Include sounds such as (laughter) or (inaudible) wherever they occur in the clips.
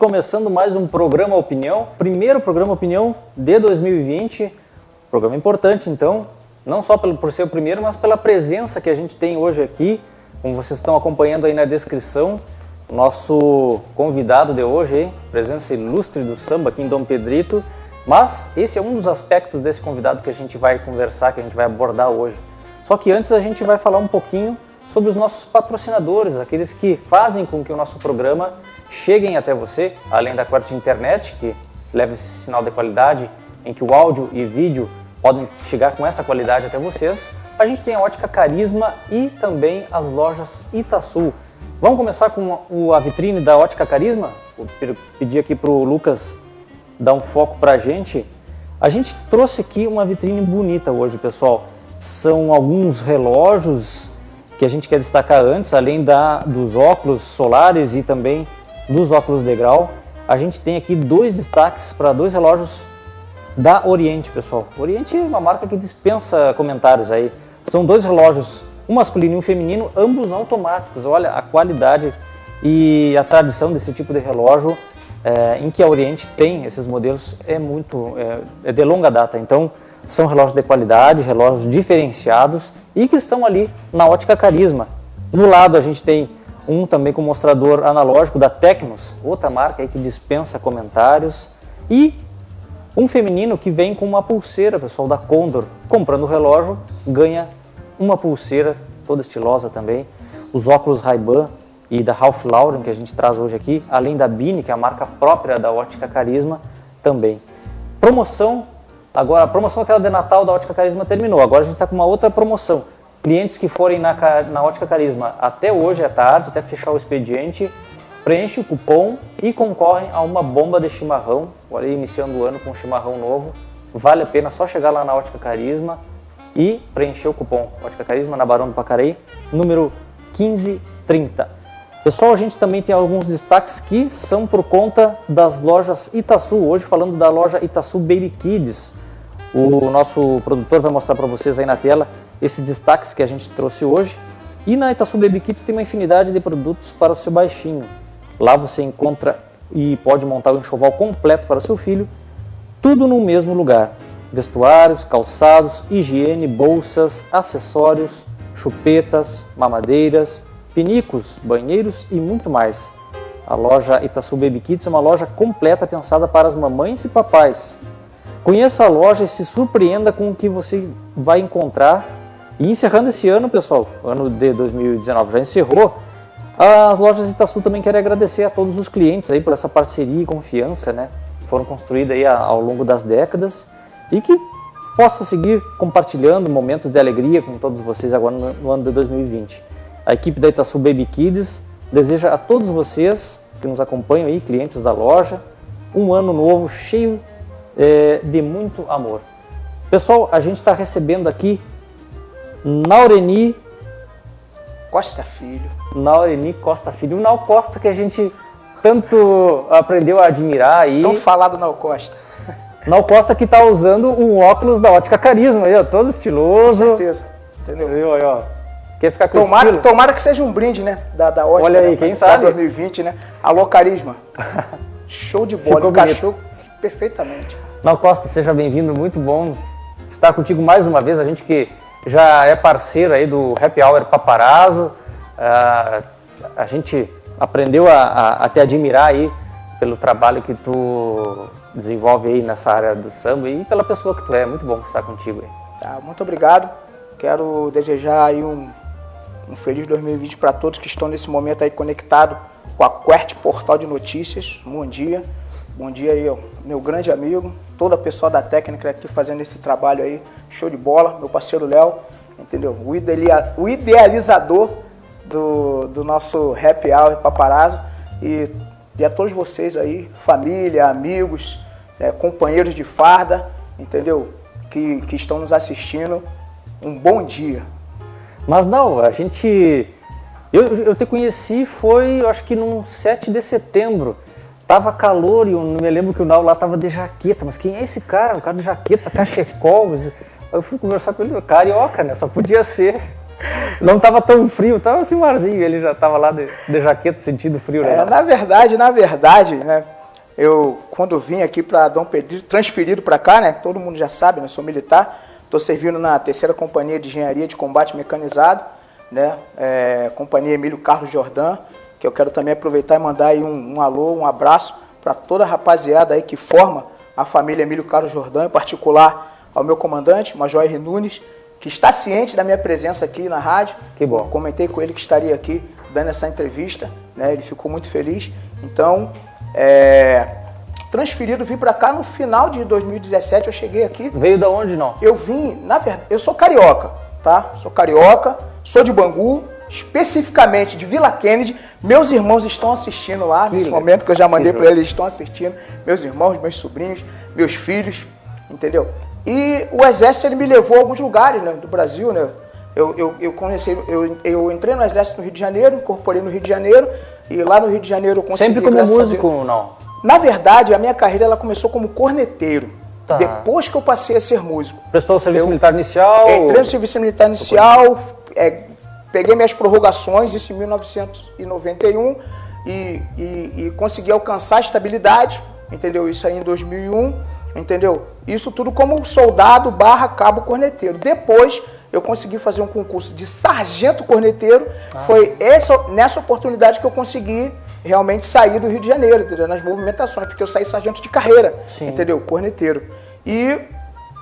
Começando mais um programa Opinião, primeiro programa Opinião de 2020, programa importante então, não só por ser o primeiro, mas pela presença que a gente tem hoje aqui, como vocês estão acompanhando aí na descrição, nosso convidado de hoje, hein? presença ilustre do samba aqui em Dom Pedrito, mas esse é um dos aspectos desse convidado que a gente vai conversar, que a gente vai abordar hoje. Só que antes a gente vai falar um pouquinho sobre os nossos patrocinadores, aqueles que fazem com que o nosso programa cheguem até você, além da quarta internet, que leva esse sinal de qualidade, em que o áudio e vídeo podem chegar com essa qualidade até vocês. A gente tem a Ótica Carisma e também as lojas Itasul. Vamos começar com a vitrine da Ótica Carisma? Vou pedir aqui para o Lucas dar um foco para a gente. A gente trouxe aqui uma vitrine bonita hoje, pessoal. São alguns relógios que a gente quer destacar antes, além da, dos óculos solares e também dos óculos de grau. A gente tem aqui dois destaques para dois relógios da Oriente, pessoal. Oriente é uma marca que dispensa comentários aí. São dois relógios, um masculino e um feminino, ambos automáticos. Olha a qualidade e a tradição desse tipo de relógio é, em que a Oriente tem esses modelos é muito é, é de longa data. Então são relógios de qualidade, relógios diferenciados e que estão ali na ótica Carisma. No lado a gente tem um também com mostrador analógico da Tecnos, outra marca aí que dispensa comentários, e um feminino que vem com uma pulseira, pessoal, da Condor. Comprando o relógio, ganha uma pulseira, toda estilosa também. Os óculos Ray-Ban e da Ralph Lauren que a gente traz hoje aqui, além da Bini, que é a marca própria da Ótica Carisma, também. Promoção, agora a promoção aquela de Natal da Ótica Carisma terminou, agora a gente está com uma outra promoção Clientes que forem na, na Ótica Carisma até hoje à tarde, até fechar o expediente, preenche o cupom e concorrem a uma bomba de chimarrão. Olha aí, iniciando o ano com um chimarrão novo. Vale a pena só chegar lá na Ótica Carisma e preencher o cupom. Ótica Carisma, na Barão do Pacarei, número 1530. Pessoal, a gente também tem alguns destaques que são por conta das lojas Itaçu. Hoje falando da loja Itaçu Baby Kids. O nosso produtor vai mostrar para vocês aí na tela esses destaques que a gente trouxe hoje. E na Itaçu Baby Kits tem uma infinidade de produtos para o seu baixinho. Lá você encontra e pode montar o enxoval completo para o seu filho, tudo no mesmo lugar. Vestuários, calçados, higiene, bolsas, acessórios, chupetas, mamadeiras, pinicos, banheiros e muito mais. A loja Itaçu Baby Kids é uma loja completa pensada para as mamães e papais. Conheça a loja e se surpreenda com o que você vai encontrar e encerrando esse ano, pessoal, ano de 2019 já encerrou, as lojas Itaçu também querem agradecer a todos os clientes aí por essa parceria e confiança, né? Foram construídas aí ao longo das décadas e que possa seguir compartilhando momentos de alegria com todos vocês agora no ano de 2020. A equipe da Itaçu Baby Kids deseja a todos vocês que nos acompanham aí, clientes da loja, um ano novo cheio é, de muito amor. Pessoal, a gente está recebendo aqui Naureni Costa Filho. Naureni Costa Filho. O Nau Costa que a gente tanto aprendeu a admirar aí. Tão falado Nau Costa. Nau Costa que está usando um óculos da Ótica Carisma aí, ó, todo estiloso. Com certeza. Entendeu? Aí, ó. Quer ficar com tomara, tomara que seja um brinde, né? Da, da Ótica. Olha aí, né, quem sabe? 2020, né? Alô, Carisma. (laughs) Show de bola. Ficou Encaixou perfeitamente. Nau Costa, seja bem-vindo. Muito bom estar contigo mais uma vez. A gente que já é parceiro aí do Happy Hour Paparazzo. Uh, a gente aprendeu a, a, a, te admirar aí pelo trabalho que tu desenvolve aí nessa área do samba e pela pessoa que tu é. Muito bom estar contigo aí. Tá, muito obrigado. Quero desejar aí um, um feliz 2020 para todos que estão nesse momento aí conectado com a Quert Portal de Notícias. Bom dia. Bom dia aí, ó, meu grande amigo, toda a pessoa da técnica aqui fazendo esse trabalho aí, show de bola, meu parceiro Léo, entendeu? O, idealia, o idealizador do, do nosso Happy Hour Paparazzo e, e a todos vocês aí, família, amigos, é, companheiros de farda, entendeu? Que, que estão nos assistindo, um bom dia. Mas não, a gente. Eu, eu te conheci foi, eu acho que num 7 de setembro tava calor e eu não me lembro que o Nau lá tava de jaqueta, mas quem é esse cara? O cara de jaqueta, cachecol. Eu fui conversar com ele, carioca, né? Só podia ser. Não tava tão frio, tava assim um arzinho, ele já tava lá de, de jaqueta sentindo frio, né? É, na verdade, na verdade, né? Eu, quando vim aqui para Dom Pedro, transferido para cá, né? Todo mundo já sabe, né? Sou militar. Estou servindo na terceira companhia de engenharia de combate mecanizado, né? É, companhia Emílio Carlos Jordan, que eu quero também aproveitar e mandar aí um, um alô, um abraço para toda a rapaziada aí que forma a família Emílio Carlos Jordan, em particular ao meu comandante, Major R. Nunes, que está ciente da minha presença aqui na rádio. Que bom. Comentei com ele que estaria aqui dando essa entrevista, né? Ele ficou muito feliz. Então, é, transferido, vim para cá no final de 2017, eu cheguei aqui. Veio da onde não? Eu vim, na verdade, eu sou carioca, tá? Sou carioca, sou de Bangu, especificamente de Vila Kennedy. Meus irmãos estão assistindo lá, que nesse legal. momento que eu já mandei para eles, estão assistindo. Meus irmãos, meus sobrinhos, meus filhos, entendeu? E o exército ele me levou a alguns lugares né, do Brasil, né? Eu, eu, eu, conheci, eu, eu entrei no exército no Rio de Janeiro, incorporei no Rio de Janeiro e lá no Rio de Janeiro eu consegui. Sempre como músico, não? Na verdade, a minha carreira ela começou como corneteiro. Tá. Depois que eu passei a ser músico. Prestou o serviço eu militar inicial? Entrei no serviço militar inicial, é, peguei minhas prorrogações, isso em 1991, e, e, e consegui alcançar a estabilidade, entendeu? Isso aí em 2001, entendeu? Isso tudo como soldado barra cabo corneteiro. Depois eu consegui fazer um concurso de sargento corneteiro. Ah. Foi essa, nessa oportunidade que eu consegui realmente sair do Rio de Janeiro, entendeu? Nas movimentações, porque eu saí sargento de carreira, Sim. entendeu? Corneteiro. E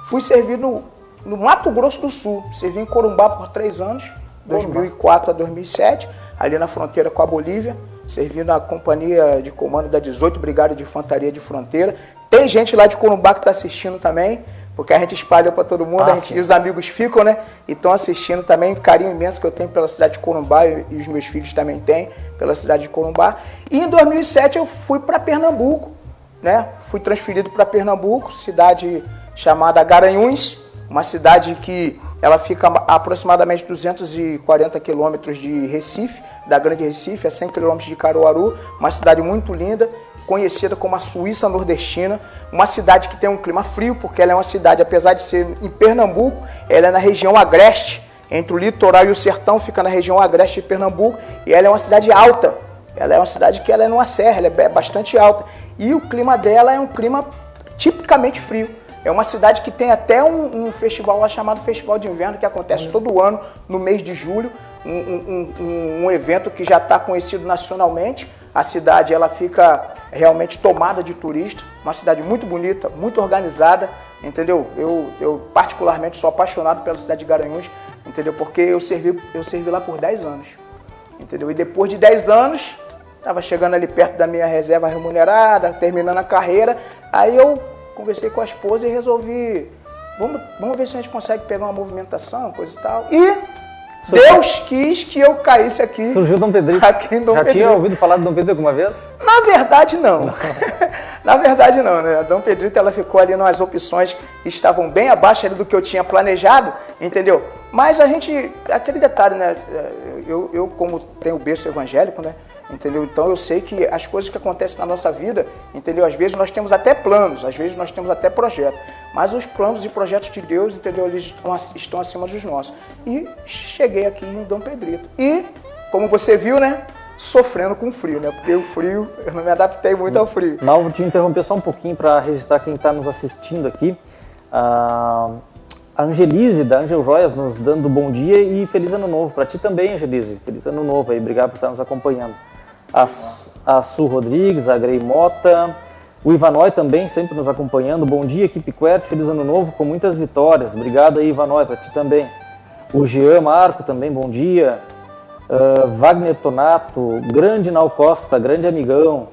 fui servir no, no Mato Grosso do Sul. Servi em Corumbá por três anos, 2004 a 2007, ali na fronteira com a Bolívia. Servi na companhia de comando da 18 Brigada de Infantaria de Fronteira. Tem gente lá de Corumbá que está assistindo também porque a gente espalhou para todo mundo, ah, gente, e os amigos ficam, né? E estão assistindo também, carinho imenso que eu tenho pela cidade de Corumbá e, e os meus filhos também têm pela cidade de Corumbá. E em 2007 eu fui para Pernambuco, né? Fui transferido para Pernambuco, cidade chamada Garanhuns, uma cidade que ela fica a aproximadamente 240 quilômetros de Recife, da Grande Recife, a 100 quilômetros de Caruaru, uma cidade muito linda conhecida como a Suíça Nordestina, uma cidade que tem um clima frio, porque ela é uma cidade, apesar de ser em Pernambuco, ela é na região agreste, entre o litoral e o sertão, fica na região agreste de Pernambuco, e ela é uma cidade alta. Ela é uma cidade que ela é numa serra, ela é bastante alta. E o clima dela é um clima tipicamente frio. É uma cidade que tem até um, um festival lá chamado Festival de Inverno, que acontece todo ano, no mês de julho. Um, um, um evento que já está conhecido nacionalmente. A cidade ela fica realmente tomada de turista, uma cidade muito bonita, muito organizada, entendeu? Eu, eu particularmente sou apaixonado pela cidade de Garanhuns, entendeu? Porque eu servi, eu servi lá por 10 anos, entendeu? E depois de 10 anos, estava chegando ali perto da minha reserva remunerada, terminando a carreira, aí eu conversei com a esposa e resolvi, vamos, vamos ver se a gente consegue pegar uma movimentação, coisa e tal. E Deus quis que eu caísse aqui. Surgiu Dom Pedrito. (laughs) Aqui em Dom Já Pedrito. tinha ouvido falar de Dom Pedrito alguma vez? Na verdade, não. não. (laughs) Na verdade, não. Né? A Dom Pedrito ela ficou ali nas opções que estavam bem abaixo do que eu tinha planejado, entendeu? Mas a gente, aquele detalhe, né? Eu, eu como tenho berço evangélico, né? Entendeu? Então eu sei que as coisas que acontecem na nossa vida, entendeu? Às vezes nós temos até planos, às vezes nós temos até projetos, mas os planos e projetos de Deus, entendeu? Eles estão, estão acima dos nossos. E cheguei aqui em Dom Pedrito. E, como você viu, né? Sofrendo com frio, né? Porque o frio, eu não me adaptei muito ao frio. Vou te interromper só um pouquinho para registrar quem está nos assistindo aqui. Ah, a Angelise, da Angel Joias, nos dando bom dia e feliz ano novo. Para ti também, Angelise. Feliz ano novo aí. Obrigado por estar nos acompanhando a, a Su Rodrigues, a Grey Mota, o Ivanói também sempre nos acompanhando. Bom dia, equipe Quert, feliz ano novo com muitas vitórias. Obrigado aí, Ivanói, para ti também. O Jean Marco também, bom dia. Uh, Wagner Tonato, grande Nau Costa, grande amigão.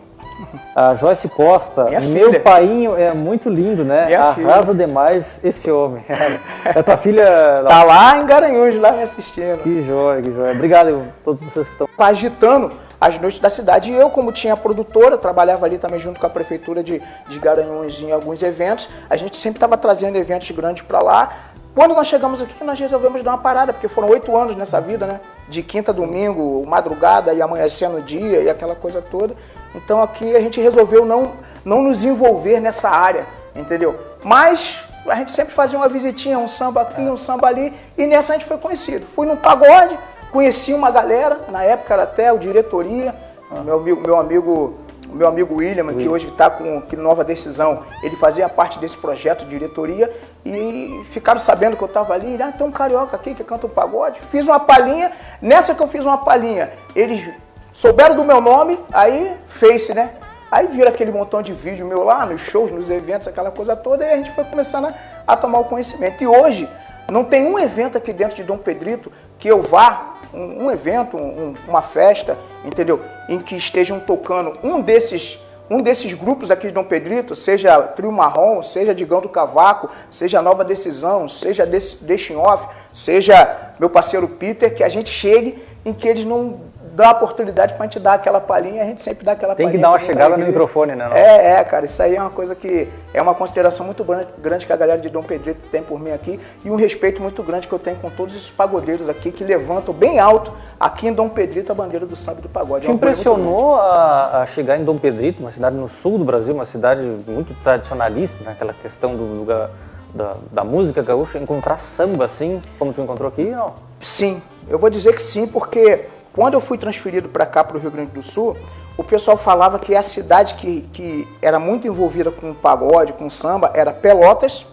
A Joyce Costa, Minha meu filha. painho é muito lindo, né? Minha Arrasa filha. demais esse homem. (laughs) É tua filha. Tá lá em Garanhuns, lá me assistindo. Que joia, que joia. Obrigado a todos vocês que estão. Agitando as noites da cidade. E eu, como tinha produtora, trabalhava ali também junto com a prefeitura de, de Garanhuns em alguns eventos, a gente sempre estava trazendo eventos grandes para lá. Quando nós chegamos aqui, nós resolvemos dar uma parada, porque foram oito anos nessa vida, né? De quinta a domingo, madrugada e amanhecendo o dia e aquela coisa toda. Então aqui a gente resolveu não, não nos envolver nessa área, entendeu? Mas a gente sempre fazia uma visitinha, um samba aqui, um samba ali, e nessa a gente foi conhecido. Fui num pagode, conheci uma galera, na época era até o diretoria, meu, meu amigo o meu amigo William, que hoje está com que Nova Decisão, ele fazia parte desse projeto de diretoria e ficaram sabendo que eu estava ali, ah, tem um carioca aqui que canta um pagode. Fiz uma palhinha, nessa que eu fiz uma palhinha, eles souberam do meu nome, aí Face, né? Aí viram aquele montão de vídeo meu lá, nos shows, nos eventos, aquela coisa toda, e a gente foi começando a, a tomar o conhecimento. E hoje, não tem um evento aqui dentro de Dom Pedrito que eu vá um, um evento, um, uma festa, entendeu? Em que estejam tocando um desses um desses grupos aqui de Dom Pedrito, seja Trio Marrom, seja Digão do Cavaco, seja Nova Decisão, seja Deixem Off, seja meu parceiro Peter, que a gente chegue em que eles não dá a oportunidade para a gente dar aquela palhinha, a gente sempre dá aquela Tem palhinha. Tem que dar uma chegada no microfone, né? Não? É, é, cara, isso aí é uma coisa que é uma consideração muito grande que a galera de Dom Pedrito tem por mim aqui e um respeito muito grande que eu tenho com todos esses pagodeiros aqui que levantam bem alto aqui em Dom Pedrito a bandeira do samba do pagode. Te é impressionou a, a, chegar em Dom Pedrito, uma cidade no sul do Brasil, uma cidade muito tradicionalista naquela questão do lugar da, da música gaúcha, encontrar samba assim, como tu encontrou aqui? Não? Sim, eu vou dizer que sim, porque quando eu fui transferido para cá, para o Rio Grande do Sul, o pessoal falava que a cidade que, que era muito envolvida com pagode, com samba, era Pelotas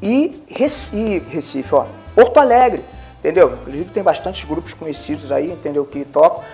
e Recife, Recife ó, Porto Alegre, entendeu? Inclusive tem bastantes grupos conhecidos aí, entendeu, que tocam.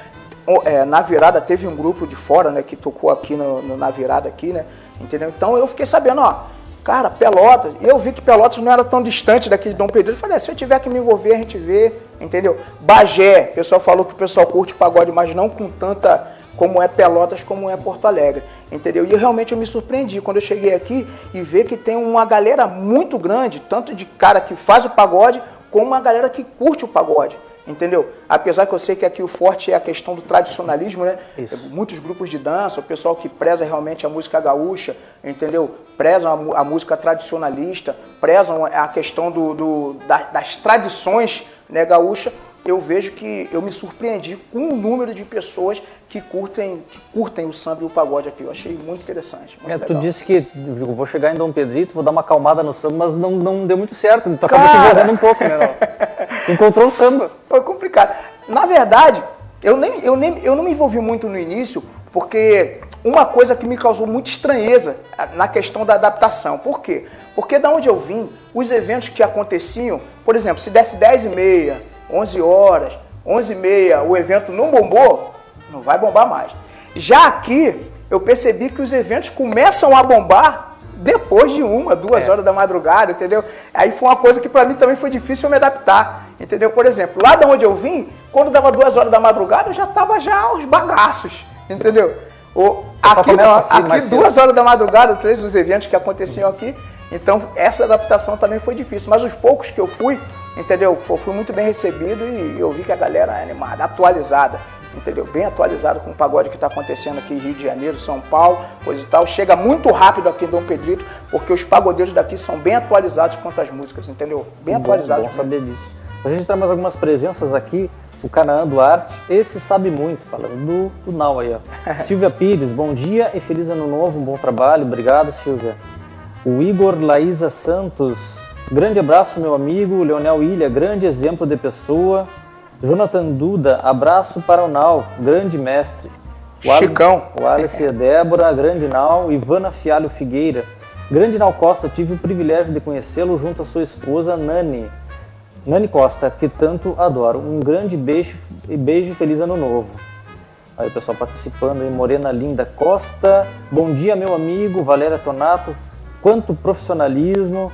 É, na virada teve um grupo de fora, né, que tocou aqui no, no, na virada aqui, né, entendeu? Então eu fiquei sabendo, ó, Cara, Pelotas, eu vi que Pelotas não era tão distante daqui de Dom Pedro. Eu falei, ah, se eu tiver que me envolver, a gente vê, entendeu? Bagé, o pessoal falou que o pessoal curte pagode, mas não com tanta como é Pelotas, como é Porto Alegre, entendeu? E eu, realmente eu me surpreendi quando eu cheguei aqui e ver que tem uma galera muito grande, tanto de cara que faz o pagode, como uma galera que curte o pagode entendeu? Apesar que eu sei que aqui o forte é a questão do tradicionalismo, né? Isso. Muitos grupos de dança, o pessoal que preza realmente a música gaúcha, entendeu? Prezam a, a música tradicionalista, prezam a questão do, do da, das tradições né, gaúcha. Eu vejo que eu me surpreendi com o número de pessoas que curtem, que curtem o samba e o pagode aqui. Eu achei muito interessante. Muito é, tu disse que vou chegar em Dom Pedrito, vou dar uma calmada no samba, mas não, não deu muito certo. Tu acabou te envolvendo um pouco, né? (laughs) Encontrou o samba. Foi complicado. Na verdade, eu, nem, eu, nem, eu não me envolvi muito no início, porque uma coisa que me causou muita estranheza na questão da adaptação. Por quê? Porque da onde eu vim, os eventos que aconteciam, por exemplo, se desse 10 e meia, 11 horas, 11 e meia, o evento não bombou, não vai bombar mais. Já aqui, eu percebi que os eventos começam a bombar depois de uma, duas é. horas da madrugada, entendeu? Aí foi uma coisa que para mim também foi difícil me adaptar, entendeu? Por exemplo, lá de onde eu vim, quando dava duas horas da madrugada, eu já tava já aos bagaços, entendeu? O, aqui assim, aqui duas horas da madrugada, três dos eventos que aconteciam aqui, então essa adaptação também foi difícil, mas os poucos que eu fui, entendeu? Eu fui muito bem recebido e eu vi que a galera é animada, atualizada entendeu? Bem atualizado com o pagode que está acontecendo aqui em Rio de Janeiro, São Paulo, coisa e tal. Chega muito rápido aqui em Dom Pedrito, porque os pagodeiros daqui são bem atualizados quanto às músicas, entendeu? Bem bom, atualizados. Bom saber disso. A gente traz mais algumas presenças aqui. O Canaã Duarte, esse sabe muito, falando do, do Nau aí, ó. (laughs) Silvia Pires, bom dia e feliz ano novo, um bom trabalho. Obrigado, Silvia. O Igor Laísa Santos, grande abraço, meu amigo. Leonel Ilha, grande exemplo de pessoa. Jonathan Duda, abraço para o Nau, grande mestre. O Chicão. O Alice Débora, grande Nau. Ivana Fialho Figueira. Grande Nau Costa, tive o privilégio de conhecê-lo junto à sua esposa Nani. Nani Costa, que tanto adoro. Um grande beijo e beijo e feliz ano novo. Aí o pessoal participando aí, Morena Linda Costa. Bom dia, meu amigo, Valéria Tonato. Quanto profissionalismo.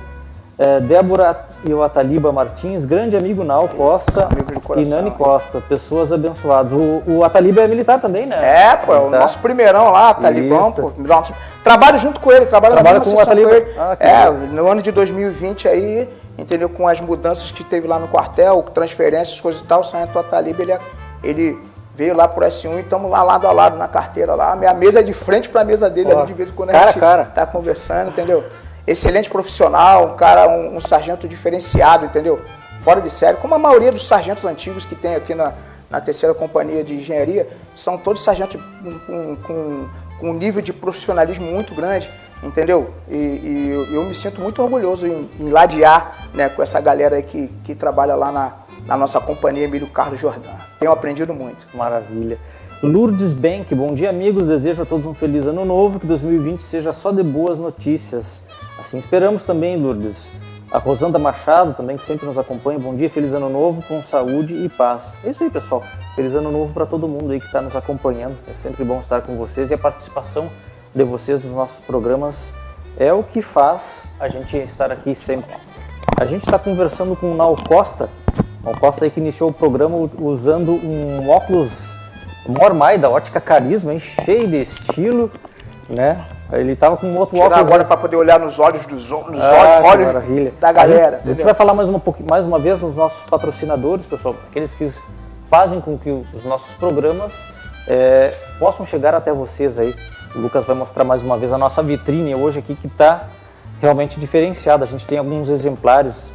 É, Débora e o Ataliba Martins, grande amigo Nau Costa e Nani Costa, pessoas abençoadas. O, o Ataliba é militar também, né? É, pô, é o nosso primeirão lá, Talibão, pô. Nosso, trabalho junto com ele, trabalho Trabalha com o Ataliba. Com ah, é, no ano de 2020 aí, entendeu? Com as mudanças que teve lá no quartel, transferências, coisas e tal, saindo o Ataliba, ele, ele veio lá pro S1 e estamos lá lado a lado na carteira lá. A minha mesa é de frente para a mesa dele, ali de vez em quando cara, a gente cara. tá conversando, entendeu? Excelente profissional, um cara, um, um, sargento diferenciado, entendeu? Fora de série, como a maioria dos sargentos antigos que tem aqui na, na terceira companhia de engenharia, são todos sargentos com, com, com um nível de profissionalismo muito grande, entendeu? E, e eu, eu, me sinto muito orgulhoso em, em ladear né, com essa galera que, que trabalha lá na, na nossa companhia Emílio Carlos Jordan. Tenho aprendido muito. Maravilha. Lourdes Bank, bom dia amigos, desejo a todos um feliz ano novo, que 2020 seja só de boas notícias. Assim esperamos também, Lourdes. A Rosanda Machado também, que sempre nos acompanha. Bom dia, feliz ano novo, com saúde e paz. É isso aí, pessoal. Feliz ano novo para todo mundo aí que está nos acompanhando. É sempre bom estar com vocês e a participação de vocês nos nossos programas é o que faz a gente estar aqui sempre. A gente está conversando com o Nau Costa. Nau Costa aí que iniciou o programa usando um óculos Mormai da Ótica Carisma, hein? cheio de estilo, né? Ele tava com um outro Tirar óculos. agora para poder olhar nos olhos dos nos ah, olhos maravilha. da galera. A gente, a gente, vai falar mais uma, mais uma vez nos nossos patrocinadores, pessoal, aqueles que fazem com que os nossos programas é, possam chegar até vocês aí. O Lucas vai mostrar mais uma vez a nossa vitrine hoje aqui que está realmente diferenciada. A gente tem alguns exemplares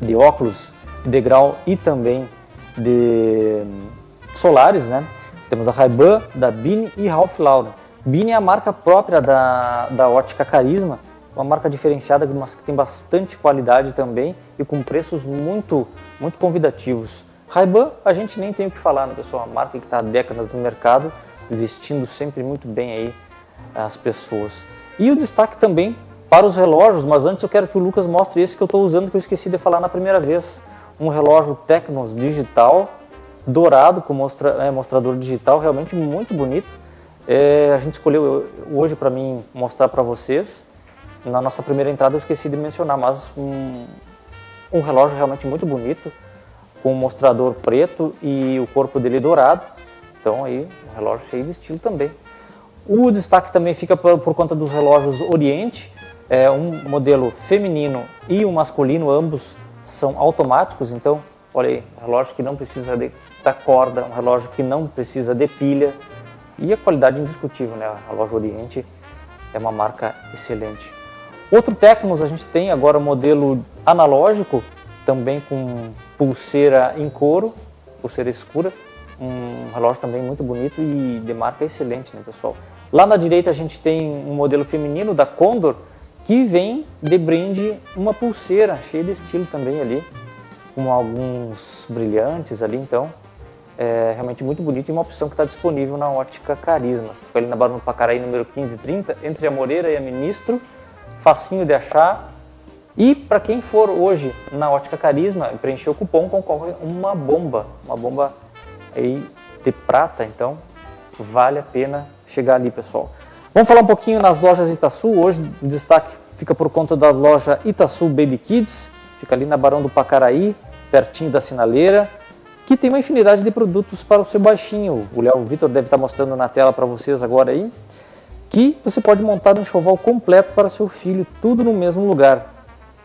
de óculos de grau e também de solares, né? Temos a Ray-Ban, da Bini e Ralph Lauren. Bini é a marca própria da, da Ótica Carisma, uma marca diferenciada, mas que tem bastante qualidade também e com preços muito, muito convidativos. Ray-Ban, a gente nem tem o que falar, né, pessoal? Uma marca que está há décadas no mercado, vestindo sempre muito bem aí as pessoas. E o destaque também para os relógios, mas antes eu quero que o Lucas mostre esse que eu estou usando, que eu esqueci de falar na primeira vez. Um relógio Tecnos digital, dourado, com mostra, é, mostrador digital, realmente muito bonito é, a gente escolheu hoje para mim mostrar para vocês. Na nossa primeira entrada eu esqueci de mencionar, mas um, um relógio realmente muito bonito, com um mostrador preto e o corpo dele dourado. Então aí, um relógio cheio de estilo também. O destaque também fica por, por conta dos relógios Oriente, é um modelo feminino e um masculino, ambos são automáticos, então, olha aí, relógio que não precisa de, da corda, um relógio que não precisa de pilha, e a qualidade indiscutível, né? A loja Oriente é uma marca excelente. Outro Tecnos a gente tem agora modelo analógico, também com pulseira em couro, pulseira escura, um relógio também muito bonito e de marca excelente, né, pessoal? Lá na direita a gente tem um modelo feminino da Condor que vem de brinde uma pulseira cheia de estilo também ali, com alguns brilhantes ali, então é realmente muito bonito e uma opção que está disponível na Ótica Carisma. Fica ali na Barão do Pacaraí, número 1530, entre a Moreira e a Ministro, facinho de achar. E para quem for hoje na Ótica Carisma e preencher o cupom, concorre uma bomba, uma bomba aí de prata, então vale a pena chegar ali, pessoal. Vamos falar um pouquinho nas lojas Itaçu. Hoje o destaque fica por conta da loja Itaçu Baby Kids, fica ali na Barão do Pacaraí, pertinho da sinaleira que tem uma infinidade de produtos para o seu baixinho. O Léo Vitor deve estar mostrando na tela para vocês agora aí, que você pode montar um enxoval completo para seu filho, tudo no mesmo lugar.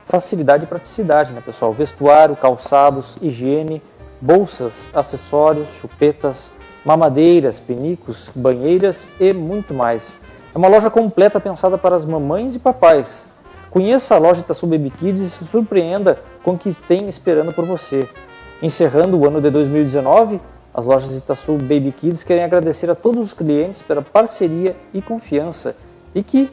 Facilidade e praticidade, né, pessoal? Vestuário, calçados, higiene, bolsas, acessórios, chupetas, mamadeiras, penicos, banheiras e muito mais. É uma loja completa pensada para as mamães e papais. Conheça a loja Itaçu Baby Kids e se surpreenda com o que tem esperando por você. Encerrando o ano de 2019, as lojas Itaçu Baby Kids querem agradecer a todos os clientes pela parceria e confiança e que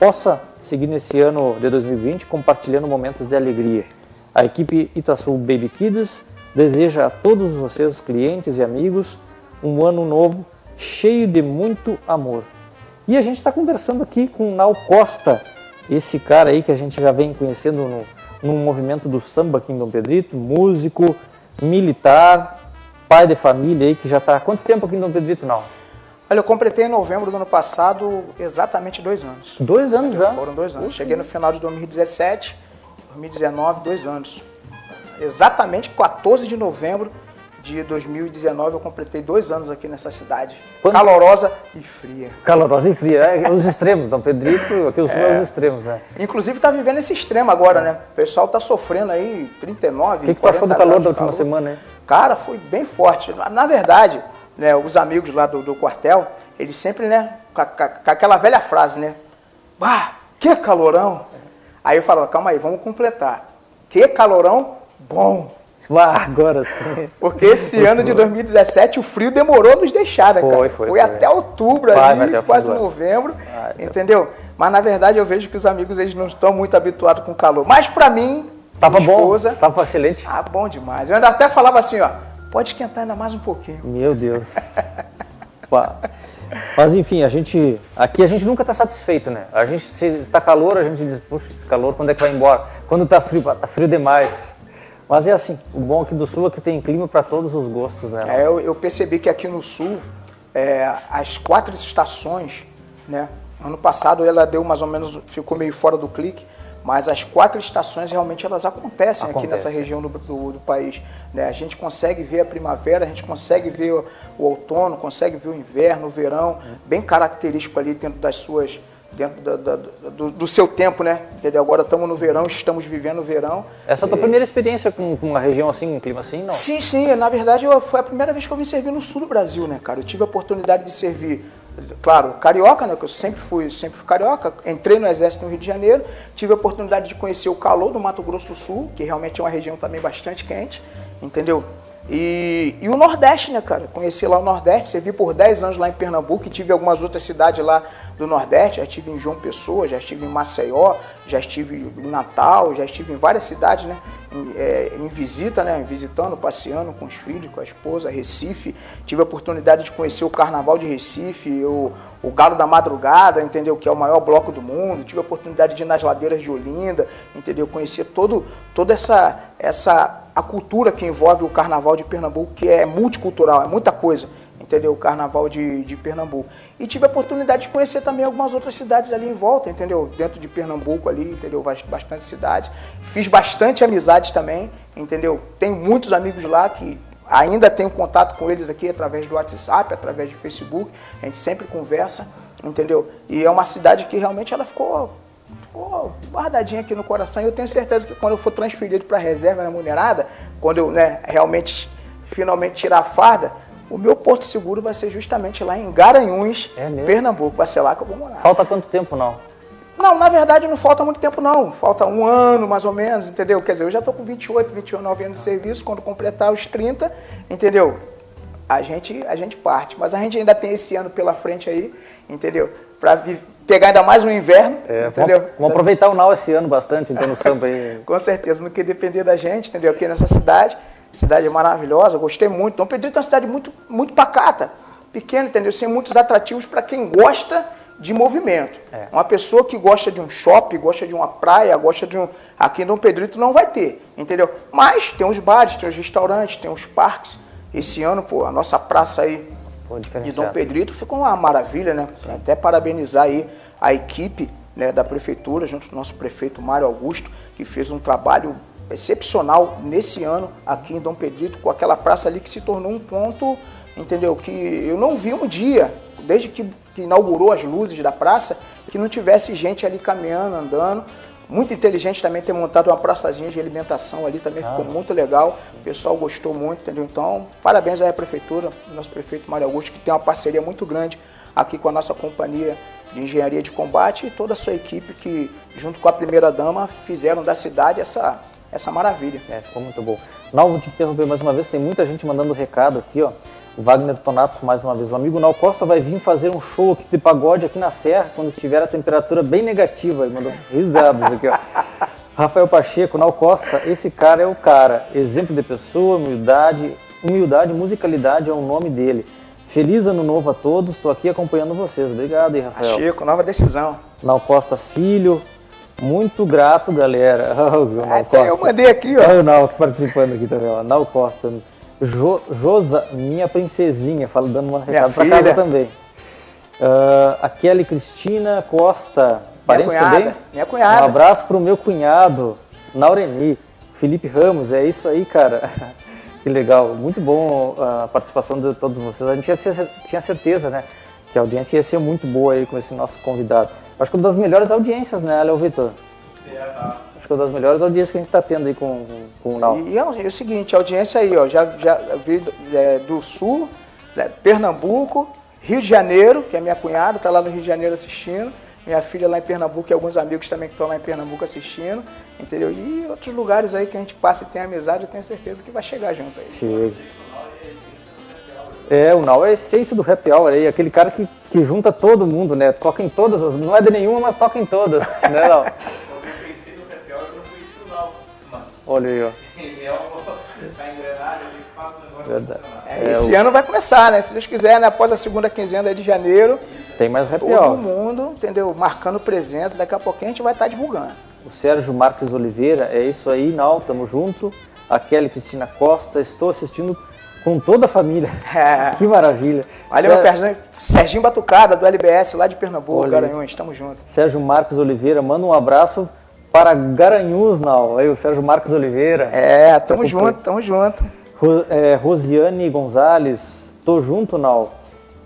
possa seguir nesse ano de 2020 compartilhando momentos de alegria. A equipe Itaçu Baby Kids deseja a todos vocês, clientes e amigos, um ano novo cheio de muito amor. E a gente está conversando aqui com o Nau Costa, esse cara aí que a gente já vem conhecendo no, no movimento do samba aqui em Dom Pedrito, músico, militar, pai de família aí, que já está há quanto tempo aqui em Dom Pedrito, não? Olha, eu completei em novembro do ano passado exatamente dois anos. Dois anos já? Foram dois anos. Cheguei no final de 2017, 2019, dois anos. Exatamente 14 de novembro de 2019 eu completei dois anos aqui nessa cidade. Quando? Calorosa e fria. Calorosa e fria, é, os extremos. Dom Pedrito, aqui os é. os extremos, né? Inclusive está vivendo esse extremo agora, né? O pessoal está sofrendo aí 39, O que, que tu achou do calor da última calor. semana, hein? Cara, foi bem forte. Na verdade, né, os amigos lá do, do quartel, eles sempre, né, com aquela velha frase, né? Bah, que calorão! Aí eu falo, calma aí, vamos completar. Que calorão bom! (laughs) Ah, agora sim. Porque esse ano de 2017 o frio demorou a nos deixar, né, Foi, cara? foi, Foi, foi. até outubro Vai, ali, até o quase novembro, Vai, até- entendeu? Mas na verdade eu vejo que os amigos eles não estão muito habituados com calor. Mas pra mim, Tava minha bom, esposa, tava excelente. ah, bom demais. Eu ainda até falava assim, ó, pode esquentar ainda mais um pouquinho. Meu Deus. (laughs) Mas enfim, a gente. Aqui a gente nunca está satisfeito, né? A gente, se está calor, a gente diz, puxa, esse calor, quando é que vai embora? Quando está frio, pá, tá frio demais. Mas é assim, o bom aqui do sul é que tem clima para todos os gostos, né? É, eu, eu percebi que aqui no sul, é, as quatro estações, né? Ano passado ela deu mais ou menos, ficou meio fora do clique, mas as quatro estações realmente elas acontecem aqui nessa Acontece. região do, do, do país. Né? A gente consegue ver a primavera, a gente consegue ver o, o outono, consegue ver o inverno, o verão, bem característico ali dentro das suas, dentro da- da- do, do seu tempo, né? Entendeu? Agora estamos no verão, estamos vivendo o verão. Essa é a tua primeira experiência com, com uma região assim, um clima assim? Não. Sim, sim. Na verdade, eu- foi a primeira vez que eu vim servir no sul do Brasil, né, cara? Eu tive a oportunidade de servir, claro, carioca, né? Que eu sempre fui, sempre fui carioca. Entrei no Exército no Rio de Janeiro. Tive a oportunidade de conhecer o calor do Mato Grosso do Sul, que realmente é uma região também bastante quente, entendeu? E, e o Nordeste, né, cara? Conheci lá o Nordeste, servi por 10 anos lá em Pernambuco e tive algumas outras cidades lá do Nordeste. Já estive em João Pessoa, já estive em Maceió, já estive em Natal, já estive em várias cidades, né? Em, é, em visita, né? Visitando, passeando com os filhos, com a esposa, Recife. Tive a oportunidade de conhecer o Carnaval de Recife, o, o Galo da Madrugada, entendeu? Que é o maior bloco do mundo. Tive a oportunidade de ir nas ladeiras de Olinda, entendeu? Conhecer todo, toda essa, essa a cultura que envolve o Carnaval de Pernambuco, que é multicultural, é muita coisa, entendeu? O Carnaval de, de Pernambuco. E tive a oportunidade de conhecer também algumas outras cidades ali em volta, entendeu? Dentro de Pernambuco ali, entendeu? Bas- Bastante cidades. Fiz bastante amizades também, entendeu? Tenho muitos amigos lá que ainda tenho contato com eles aqui através do WhatsApp, através de Facebook. A gente sempre conversa, entendeu? E é uma cidade que realmente ela ficou ficou guardadinha aqui no coração. E eu tenho certeza que quando eu for transferido para a reserva remunerada, quando eu né, realmente, finalmente tirar a farda, o meu porto seguro vai ser justamente lá em Garanhuns, É? Pernambuco. Vai ser lá que eu vou morar. Falta quanto tempo não? Não, na verdade não falta muito tempo não. Falta um ano mais ou menos, entendeu? Quer dizer, eu já estou com 28, 29 anos de serviço. Quando completar os 30, entendeu? A gente, a gente parte. Mas a gente ainda tem esse ano pela frente aí, entendeu? Para pegar ainda mais um inverno, É, entendeu? vamos, vamos aproveitar o Nau esse ano bastante, então, no samba aí. (laughs) Com certeza, no que depender da gente, entendeu? Aqui nessa cidade, cidade maravilhosa, gostei muito. Dom Pedrito é uma cidade muito, muito pacata, pequena, entendeu? Sem muitos atrativos para quem gosta de movimento. É. Uma pessoa que gosta de um shopping, gosta de uma praia, gosta de um. Aqui em Dom Pedrito não vai ter, entendeu? Mas tem os bares, tem os restaurantes, tem os parques. Esse ano, pô, a nossa praça aí Pô, diferenciado. Dom Pedrito ficou uma maravilha, né? Até parabenizar aí a equipe né, da prefeitura, junto com o nosso prefeito Mário Augusto, que fez um trabalho excepcional nesse ano aqui em Dom Pedrito, com aquela praça ali que se tornou um ponto, entendeu? Que eu não vi um dia, desde que, que inaugurou as luzes da praça, que não tivesse gente ali caminhando, andando. Muito inteligente também ter montado uma praçazinha de alimentação ali, também ficou muito legal. O pessoal gostou muito, entendeu? Então, parabéns aí à prefeitura, nosso prefeito Mário Augusto, que tem uma parceria muito grande aqui com a nossa companhia de engenharia de combate e toda a sua equipe que, junto com a primeira dama, fizeram da cidade essa, essa maravilha. É, ficou muito bom. Nau, vou te interromper mais uma vez, tem muita gente mandando recado aqui, ó. O Wagner Tonato, mais uma vez. O amigo Nau Costa vai vir fazer um show aqui de pagode aqui na Serra, quando estiver a temperatura bem negativa. Ele mandou risadas aqui, ó. (laughs) Rafael Pacheco, Nau Costa, esse cara é o cara. Exemplo de pessoa, humildade, humildade, musicalidade é o nome dele. Feliz ano novo a todos, estou aqui acompanhando vocês. Obrigado aí, Rafael. Chico, nova decisão. Nau Costa Filho, muito grato, galera. (laughs) Até eu mandei aqui, ó. Olha o Nau participando aqui também, ó. Nau Costa. Jo, Josa, minha princesinha, fala, dando um recado pra filha. casa também. Ah, a Kelly Cristina Costa, parente cunhada, também? minha cunhada. Um abraço pro meu cunhado, Naureni. Felipe Ramos, é isso aí, cara. (laughs) que legal, muito bom a participação de todos vocês. A gente tinha cer- tinha certeza, né, que a audiência ia ser muito boa aí com esse nosso convidado. Acho que uma das melhores audiências, né, Léo Vitor? Acho que uma das melhores audiências que a gente está tendo aí com, com o Nau. E é, o- é o seguinte, a audiência aí, ó, já, já vi é, do Sul, né, Pernambuco, Rio de Janeiro, que é minha cunhada, está lá no Rio de Janeiro assistindo, minha filha lá em Pernambuco e alguns amigos também que estão lá em Pernambuco assistindo, entendeu? E outros lugares aí que a gente passa e tem amizade, eu tenho certeza que vai chegar junto aí. Chega. É, o Nau é a essência do happy hour aí, aquele cara que, que junta todo mundo, né? Toca em todas as. Não é de nenhuma, mas toca em todas, né, Nau? (laughs) Olha aí, ó. é o o funcionar. É, esse ano vai começar, né? Se Deus quiser, né? após a segunda quinzena de janeiro, Tem mais happy todo mundo, entendeu? Marcando presença, daqui a pouquinho a gente vai estar divulgando. O Sérgio Marques Oliveira, é isso aí, Nau, tamo junto. A Kelly Cristina Costa, estou assistindo com toda a família. (laughs) É. Que maravilha. Olha, meu Sé- Serginho- Batucada, do LBS, lá de Pernambuco, Olha. Garanhuns, tamo junto. Sérgio Marques Oliveira, manda um abraço para Garanhuns, Nau. Aí, o Sérgio Marques Oliveira. É, tamo Tá junto, tamo junto. Ro- é, Rosiane Gonzalez, tô junto, Nau.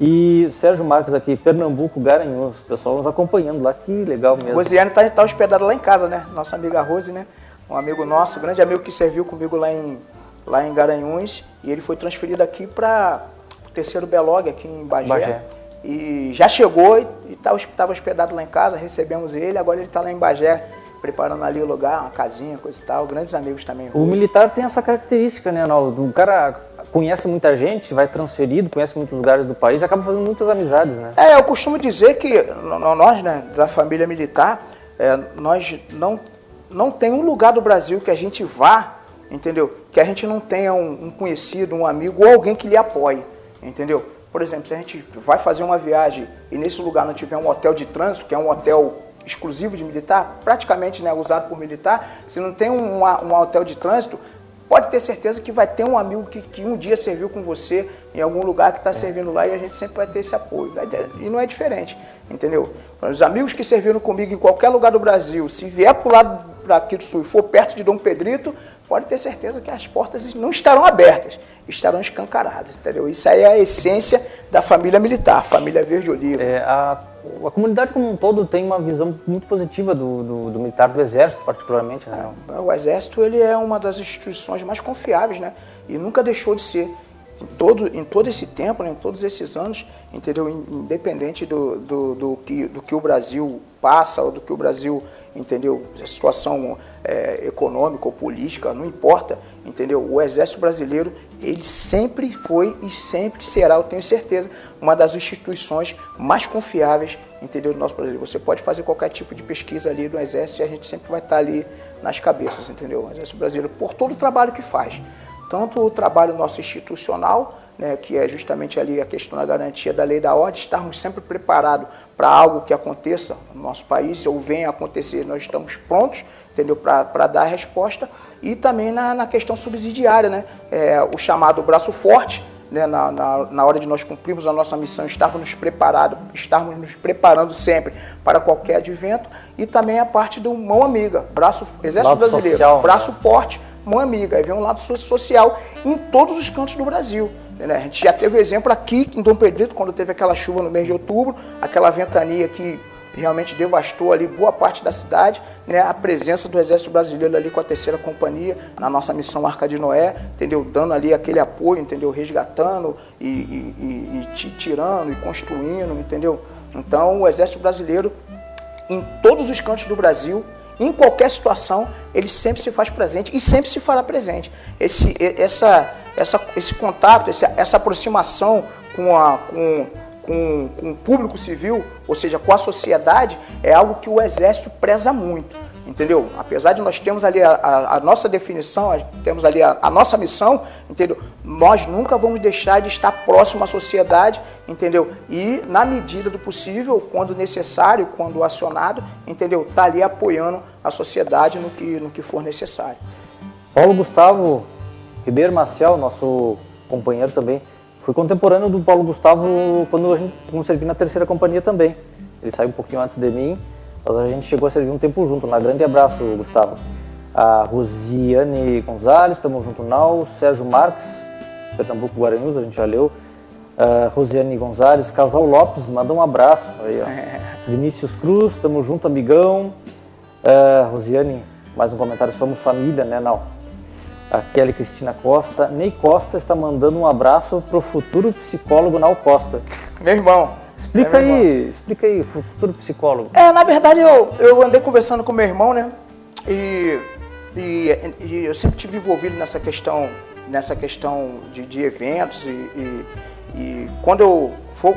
E Sérgio Marques aqui, Pernambuco, Garanhuns. Pessoal nos acompanhando lá, que legal mesmo. Rosiane tá, tá hospedada lá em casa, né? Nossa amiga Rose, né? Um amigo nosso, grande amigo que serviu comigo lá em, lá em Garanhuns. E ele foi transferido aqui para o terceiro Belog, aqui em Bagé. Bagé. E já chegou e estava hospedado lá em casa, recebemos ele. Agora ele está lá em Bagé, preparando ali o lugar, uma casinha, coisa e tal. Grandes amigos também. O militar tem essa característica, né, Nau? O cara conhece muita gente, vai transferido, conhece muitos lugares do país acaba fazendo muitas amizades, né? É, eu costumo dizer que nós, né, da família militar, é, nós não, não tem um lugar do Brasil que a gente vá, entendeu? Que a gente não tenha um, um conhecido, um amigo ou alguém que lhe apoie, entendeu? Por exemplo, se a gente vai fazer uma viagem e nesse lugar não tiver um hotel de trânsito, que é um hotel exclusivo de militar, praticamente né, usado por militar, se não tem um, um hotel de trânsito, pode ter certeza que vai ter um amigo que, que um dia serviu com você em algum lugar que está servindo lá e a gente sempre vai ter esse apoio. E não é diferente, entendeu? Os amigos que serviram comigo em qualquer lugar do Brasil, se vier para o lado daqui do sul e for perto de Dom Pedrito, pode ter certeza que as portas não estarão abertas, estarão escancaradas, entendeu? Isso aí é a essência da família militar, família Verde Oliva. É, a, a comunidade como um todo tem uma visão muito positiva do, do, do militar, do exército particularmente, né? Nau? O Exército ele é uma das instituições mais confiáveis, né? E nunca deixou de ser. Em todo, em todo esse tempo, né? em todos esses anos, entendeu? In- Independente do, do, do, que, do que o Brasil passa ou do que o Brasil, entendeu? A situação é, econômica ou política, não importa, entendeu? O Exército Brasileiro, ele sempre foi e sempre será, eu tenho certeza, uma das instituições mais confiáveis, entendeu? Do nosso Brasil. Você pode fazer qualquer tipo de pesquisa ali no Exército e a gente sempre vai estar ali nas cabeças, entendeu? O Exército Brasileiro, por todo o trabalho que faz. Tanto o trabalho nosso institucional, né, que é justamente ali a questão da garantia da lei da ordem, estarmos sempre preparados para algo que aconteça no nosso país ou venha acontecer, nós estamos prontos, entendeu, para dar a resposta, e também na, na questão subsidiária, né, é, o chamado braço forte, né, na, na, na hora de nós cumprirmos a nossa missão, estarmos nos preparados, estarmos nos preparando sempre para qualquer advento, e também a parte do mão amiga, braço Exército Lado Brasileiro, social, né? braço forte, mão amiga. Aí vem um lado so- social em todos os cantos do Brasil. né? A gente já teve exemplo aqui em Dom Pedrito, quando teve aquela chuva no mês de outubro, aquela ventania que realmente devastou ali boa parte da cidade, né? a presença do Exército Brasileiro ali com a terceira companhia na nossa missão Arca de Noé, entendeu? Dando ali aquele apoio, entendeu? Resgatando e, e- e- e ti- tirando e construindo, entendeu? Então o Exército Brasileiro em todos os cantos do Brasil, em qualquer situação, ele sempre se faz presente e sempre se fará presente. Esse, essa, essa, esse contato, essa, essa aproximação com, a, com, com, com o público civil, ou seja, com a sociedade, é algo que o Exército preza muito. Entendeu? Apesar de nós termos ali a, a- a nossa definição, a- temos ali a, nossa missão, entendeu? Nós nunca vamos deixar de estar próximo à sociedade, entendeu? E na medida do possível, quando necessário, quando acionado, entendeu? Tá ali apoiando a sociedade no que, no que for necessário. Paulo Gustavo Ribeiro Maciel, nosso companheiro também, foi contemporâneo do Paulo Gustavo quando a gente quando servi na terceira companhia também. Ele saiu um pouquinho antes de mim, mas a gente chegou a servir um tempo junto. Um grande abraço, Gustavo. A Rosiane Gonzalez, estamos junto Nau, Sérgio Marques, Pernambuco Guaranhuns, a gente já leu. A Rosiane Gonzalez, Casal Lopes, manda um abraço. Aí, ó. (laughs) Vinícius Cruz, estamos junto, amigão. Ah, Rosiane, mais um comentário, somos família, né, Nau? A Kelly Cristina Costa. Ney Costa está mandando um abraço pro futuro psicólogo Nau Costa. Meu irmão, Explica É, aí, explica aí, futuro psicólogo. É, na verdade eu, eu andei conversando com meu irmão, né? E, e, e eu sempre tive envolvido nessa questão, nessa questão de, de eventos e, e, e quando eu for,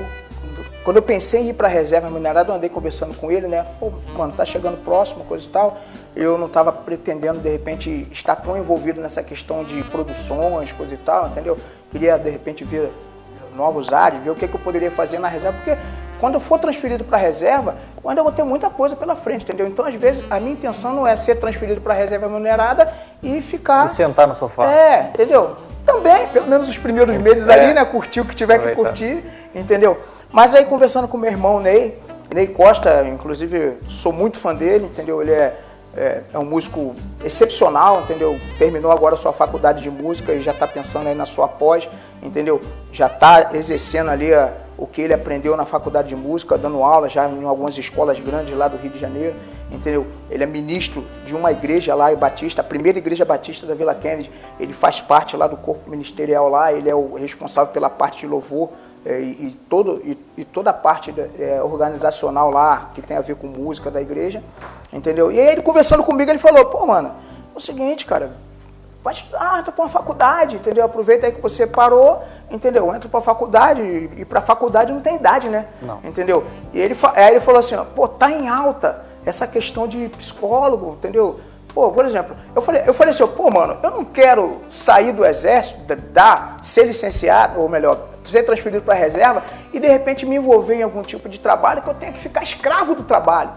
quando eu pensei em ir para a reserva minerada, eu andei conversando com ele, né? Pô, mano, tá chegando próximo, coisa e tal. Eu não estava pretendendo de repente estar tão envolvido nessa questão de produções, coisa e tal, entendeu? Queria de repente ver novos ares, ver o que, que eu poderia fazer na reserva, porque quando eu for transferido para a reserva, eu ainda vou ter muita coisa pela frente, entendeu? Então, às vezes, a minha intenção não é ser transferido para a reserva remunerada e ficar. E sentar no sofá. É, entendeu? Também, pelo menos os primeiros meses É. ali, né? Curtir o que tiver que curtir, entendeu? Mas aí, conversando com meu irmão Ney, Ney Costa, inclusive, sou muito fã dele, entendeu? Ele é, é, é um músico excepcional, entendeu? Terminou agora sua faculdade de música e já está pensando aí na sua pós, entendeu? Já está exercendo ali a- o que ele aprendeu na faculdade de música, dando aula já em algumas escolas grandes lá do Rio de Janeiro, entendeu? Ele é ministro de uma igreja lá em Batista, a primeira igreja batista da Vila Kennedy. Ele faz parte lá do corpo ministerial lá, ele é o responsável pela parte de louvor é, e, e todo, e, e toda a parte da- é, organizacional lá que tem a ver com música da igreja, entendeu? E aí ele conversando comigo, ele falou, pô, mano, é o seguinte, cara, vai estudar, entra para uma faculdade, entendeu? Aproveita aí que você parou, entendeu? Entra para faculdade e, para faculdade não tem idade, né? Não. Entendeu? E ele, aí ele falou assim, ó, pô, tá em alta essa questão de psicólogo, entendeu? Pô, por exemplo, eu falei, eu falei assim, pô, mano, eu não quero sair do exército, da- ser licenciado, ou melhor, ser transferido para a reserva e de repente me envolver em algum tipo de trabalho que eu tenha que ficar escravo do trabalho.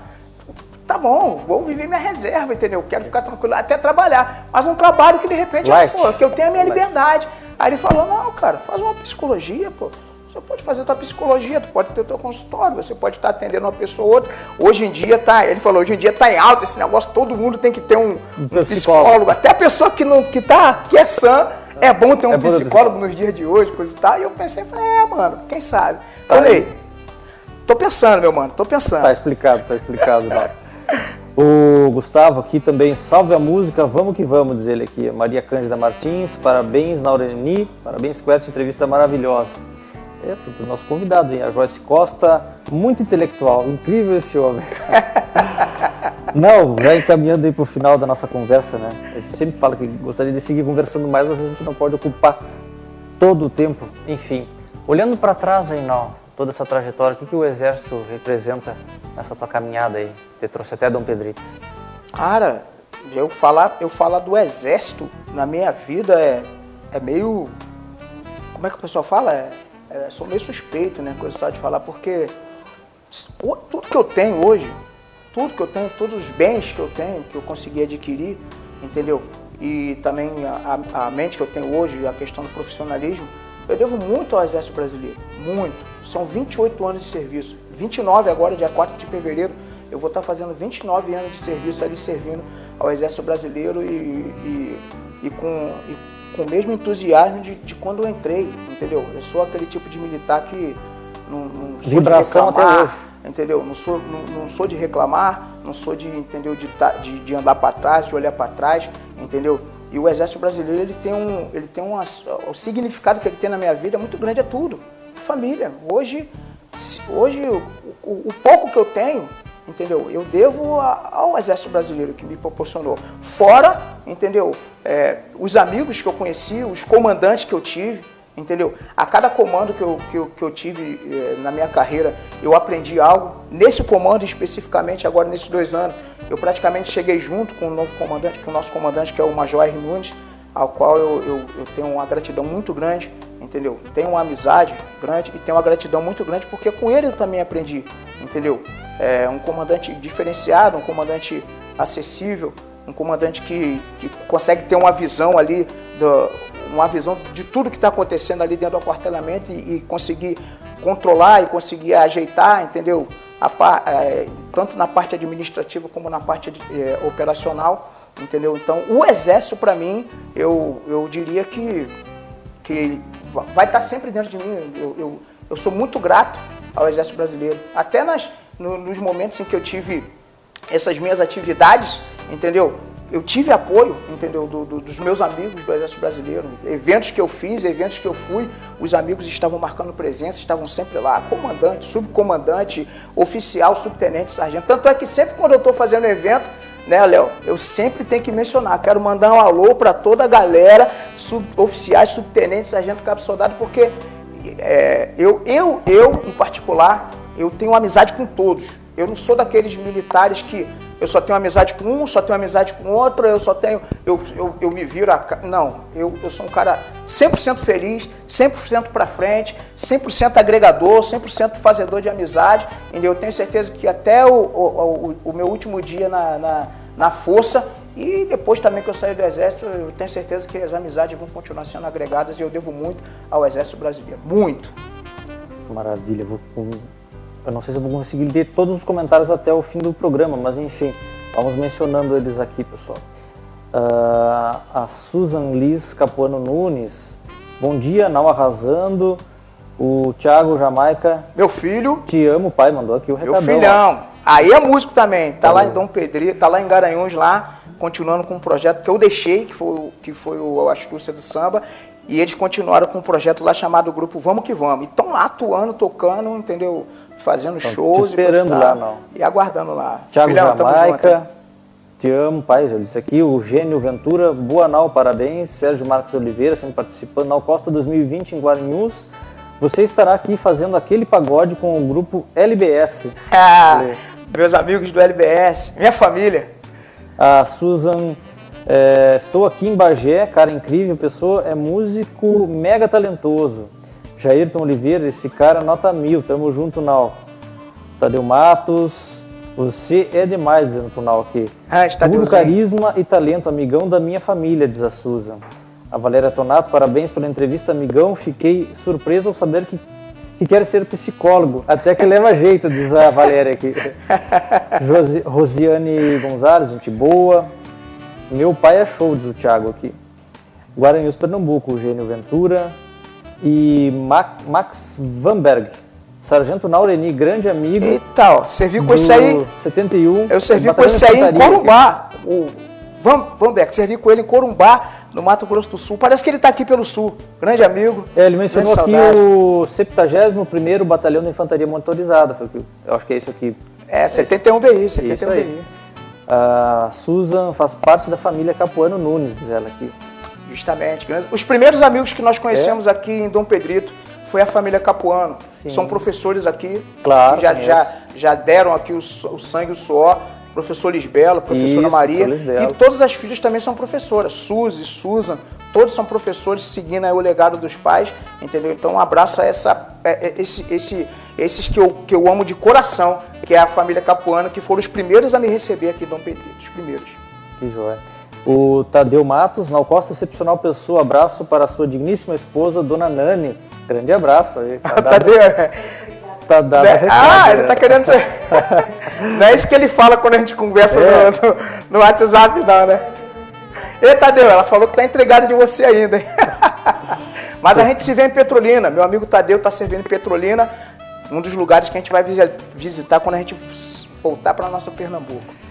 Tá bom, vou viver minha reserva, entendeu? Quero ficar tranquilo até trabalhar. Mas um trabalho que de repente, Light. pô, que eu tenha a minha liberdade. Aí ele falou, não, cara, faz uma psicologia, pô. Você pode fazer tua psicologia, tu pode ter teu consultório, você pode estar atendendo uma pessoa ou outra. Hoje em dia tá, ele falou, hoje em dia tá em alta esse negócio, todo mundo tem que ter um, um psicólogo. psicólogo. Até a pessoa que não que tá, que é sã, é bom ter um É psicólogo nos dias de hoje, coisa e tal. E eu pensei, falei, é, mano, quem sabe? Tá Falei, tô pensando, meu mano, tô pensando. Tá explicado, tá explicado. O Gustavo aqui também, salve a música, vamos que vamos, diz ele aqui. Maria Cândida Martins, parabéns, Naureni, parabéns, Quert, entrevista maravilhosa. É, foi do nosso convidado, hein? A Joyce Costa, muito intelectual, incrível esse homem. (laughs) Não, vai encaminhando aí pro final da nossa conversa, né? A gente sempre fala que gostaria de seguir conversando mais, mas a gente não pode ocupar todo o tempo. Enfim, olhando para trás aí, não, toda essa trajetória, o que, que o Exército representa nessa tua caminhada aí? Te trouxe até Dom Pedrito. Cara, eu falar, eu falar do exército na minha vida é, é meio. Como é que o pessoal fala? É, é, sou meio suspeito, né? Coisa de falar, porque o- tudo que eu tenho hoje, tudo que eu tenho, todos os bens que eu tenho, que eu consegui adquirir, entendeu? E também a, a- a mente que eu tenho hoje, a questão do profissionalismo, eu devo muito ao Exército Brasileiro, muito. São 28 anos de serviço, 29 agora, dia 4 de fevereiro, eu vou estar fazendo 29 anos de serviço ali servindo ao Exército Brasileiro e, e, e com, e com o mesmo entusiasmo de, de quando eu entrei, entendeu? Eu sou aquele tipo de militar que não, não Vibração até hoje. Entendeu? Não sou, não, não sou de reclamar, não sou de, entendeu? De, tá- de, de andar para trás, de olhar para trás, entendeu? E o Exército Brasileiro ele tem um, ele tem uma, o significado que ele tem na minha vida é muito grande é tudo, família. Hoje, hoje o, o- pouco que eu tenho, entendeu? Eu devo ao Exército Brasileiro que me proporcionou. Fora, entendeu? É, os amigos que eu conheci, os comandantes que eu tive, entendeu? A cada comando que eu, que eu, que eu tive eh, na minha carreira, eu aprendi algo. Nesse comando especificamente, agora nesses dois anos, eu praticamente cheguei junto com o novo comandante, com o nosso comandante, que é o Major R. Nunes, ao qual eu, eu, eu tenho uma gratidão muito grande, entendeu? Tenho uma amizade grande e tenho uma gratidão muito grande porque com ele eu também aprendi, entendeu? É um comandante diferenciado, um comandante acessível, um comandante que, que consegue ter uma visão ali, do, uma visão de tudo que está acontecendo ali dentro do aquartelamento e, e conseguir controlar e conseguir ajeitar, entendeu? A é, tanto na parte administrativa como na parte é, operacional, entendeu? Então, o exército para mim, eu, eu diria que que vai estar sempre dentro de mim. Eu, eu, eu sou muito grato ao Exército Brasileiro. Até nas, no- nos momentos em que eu tive essas minhas atividades, entendeu? Eu tive apoio, entendeu, do, do, dos meus amigos do Exército Brasileiro. Eventos que eu fiz, eventos que eu fui, os amigos estavam marcando presença, estavam sempre lá. Comandante, subcomandante, oficial, subtenente, sargento. Tanto é que sempre quando eu estou fazendo evento, né, Léo, eu sempre tenho que mencionar. Quero mandar um alô para toda a galera, sub, oficiais, subtenentes, sargento, cabo soldado, porque é, eu, eu, eu, em particular, eu tenho amizade com todos. Eu não sou daqueles militares que eu só tenho amizade com um, só tenho amizade com outro, eu só tenho. Eu, eu, eu me viro a. Não, eu, eu sou um cara 100% feliz, 100% para frente, 100% agregador, 100% fazedor de amizade. E eu tenho certeza que até o, o, o, o meu último dia na, na, na força e depois também que eu saí do Exército, eu tenho certeza que as amizades vão continuar sendo agregadas e eu devo muito ao Exército Brasileiro. Muito. Maravilha. Vou eu não sei se eu vou conseguir ler todos os comentários até o fim do programa, mas enfim, vamos mencionando eles aqui, pessoal. Uh, a Susan Liz Capuano Nunes. Bom dia, não arrasando. O Thiago Jamaica. Meu filho. Te amo, pai, mandou aqui o recadão. Meu filhão. Aí é músico também. Tá, lá em Dom Pedro, tá lá em Garanhuns, lá, continuando com um projeto que eu deixei, que foi, que foi o Astúcia do Samba. E eles continuaram com um projeto lá chamado Grupo Vamos Que Vamos. E estão lá atuando, tocando, entendeu? Fazendo então, shows. Esperando lá, não. E aguardando lá. Tiago Jamaica, te amo, pai, já disse aqui. O Gênio Ventura, boa Nau, parabéns. Sérgio Marcos Oliveira, sempre participando. Nau Costa 2020 em Guarulhos. Você estará aqui fazendo aquele pagode com o grupo LBS. (laughs) Ah, meus amigos do LBS, minha família. A Susan, é, estou aqui em Bagé, cara incrível, pessoa, é músico mega talentoso. Jairton Oliveira, esse cara nota mil, tamo junto, Nau. Tadeu Matos, você é demais, dizendo pro Nau aqui. Ah, está Puro carisma e talento, amigão da minha família, diz a Susan. A Valéria Tonato, parabéns pela entrevista, amigão. Fiquei surpreso ao saber que, que quer ser psicólogo. Até que leva jeito, diz a Valéria aqui. (laughs) Rosiane Gonzalez, gente boa. Meu pai é show, diz o Thiago aqui. Guaranhos, Pernambuco, Gênio Ventura e Max Vanberg. Sargento Naureni, grande amigo. Eita, ó, servi com esse aí. 71. Eu servi com esse aí em Corumbá. O Van, Vanberg, servi com ele em Corumbá, no Mato Grosso do Sul. Parece que ele está aqui pelo Sul. Grande amigo. É, ele mencionou aqui o 71 Batalhão de Infantaria Motorizada. Foi que, eu acho que é isso aqui. É, 71 BI, 71 BI. A Susan faz parte da família Capuano Nunes, diz ela aqui. Justamente. Os primeiros amigos que nós conhecemos é. aqui em Dom Pedrito foi a família Capuano. Sim. São professores aqui claro, que já, já, já deram aqui o, o sangue e o suor. Professor Lisbela, professora Isso, Maria. E todas as filhas também são professoras. Suzy, Susan, todos são professores seguindo o legado dos pais, entendeu? Então um abraço a essa, é, é, esse, esse, esses que eu, que eu amo de coração, que é a família Capuano, que foram os primeiros a me receber aqui em Dom Pedrito, os primeiros. Que joia. O Tadeu Matos, na Costa Excepcional Pessoa, abraço para a sua digníssima esposa, Dona Nani. Grande abraço aí. (laughs) Tá Tadeu. Tá dado né? Ah, ele tá querendo ser. (laughs) não é isso que ele fala quando a gente conversa é. no, no, no, WhatsApp, não, né? E Tadeu, ela falou que tá entregada de você ainda, hein? (laughs) Mas a gente se vê em Petrolina. Meu amigo Tadeu tá servindo em Petrolina, um dos lugares que a gente vai visitar quando a gente voltar para nossa Pernambuco.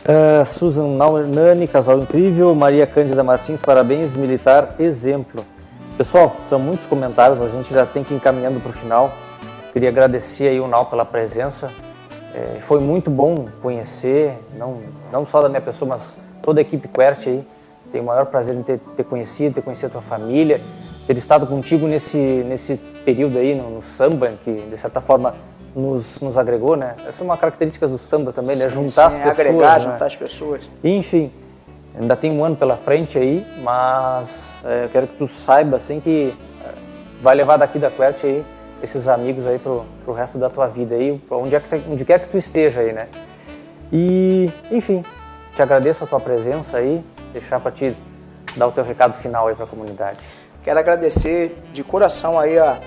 Uh, Susan Nani, casal incrível. Maria Cândida Martins, parabéns, militar, exemplo. Pessoal, são muitos comentários, a gente já tem que ir encaminhando para o final. Queria agradecer aí o Nau pela presença. É, foi muito bom conhecer, não, não só da minha pessoa, mas toda a equipe Quert aí. Tenho o maior prazer em ter, ter conhecido, ter conhecido a tua família, ter estado contigo nesse, nesse período aí no, no samba, que de certa forma nos, nos agregou, né? Essa é uma característica do samba também, né? Juntar sim, as pessoas. Agregar, né? juntar as pessoas. Enfim, ainda tem um ano pela frente aí, mas é, eu quero que tu saiba, assim, que é, vai levar daqui da Quert aí esses amigos aí pro, pro resto da tua vida aí, onde, é que, onde quer que tu esteja aí, né? E, enfim, te agradeço a tua presença aí, deixar para ti dar o teu recado final aí para a comunidade. Quero agradecer de coração aí a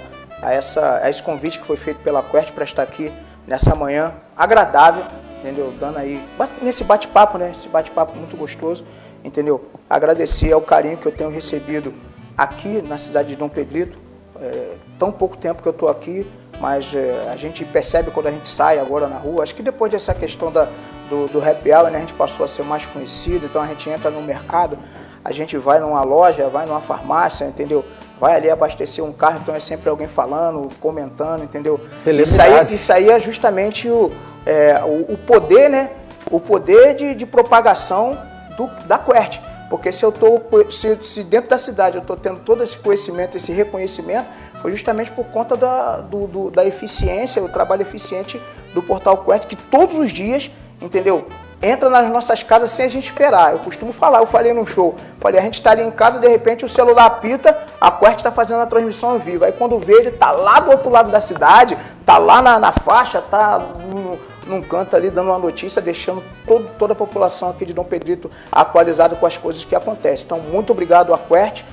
a, essa, a esse convite que foi feito pela Quert para estar aqui nessa manhã agradável, entendeu? Dando aí, nesse bate-papo, né? Esse bate-papo muito gostoso, entendeu? Agradecer ao carinho que eu tenho recebido aqui na cidade de Dom Pedrito. É, tão pouco tempo que eu estou aqui, mas é, a gente percebe quando a gente sai agora na rua. Acho que depois dessa questão da, do, do Happy Hour, né, a gente passou a ser mais conhecido, então a gente entra no mercado, a gente vai numa loja, vai numa farmácia, entendeu? Vai ali abastecer um carro, então é sempre alguém falando, comentando, entendeu? Isso aí, isso aí é justamente o, é, o, o, poder, né? O poder de, de propagação do, da QWERT. Porque se eu tô, se, se dentro da cidade eu estou tendo todo esse conhecimento, esse reconhecimento, foi justamente por conta da, do, do, da eficiência, o trabalho eficiente do Portal Quest, que todos os dias, entendeu? Entra nas nossas casas sem a gente esperar. Eu costumo falar, eu falei no show, falei, a gente está ali em casa, de repente o celular apita, a Quest está fazendo a transmissão ao vivo. Aí quando vê, ele está lá do outro lado da cidade, está lá na, na faixa, está no, num canto ali dando uma notícia, deixando todo, toda a população aqui de Dom Pedrito atualizada com as coisas que acontecem. Então, muito obrigado, Aquert.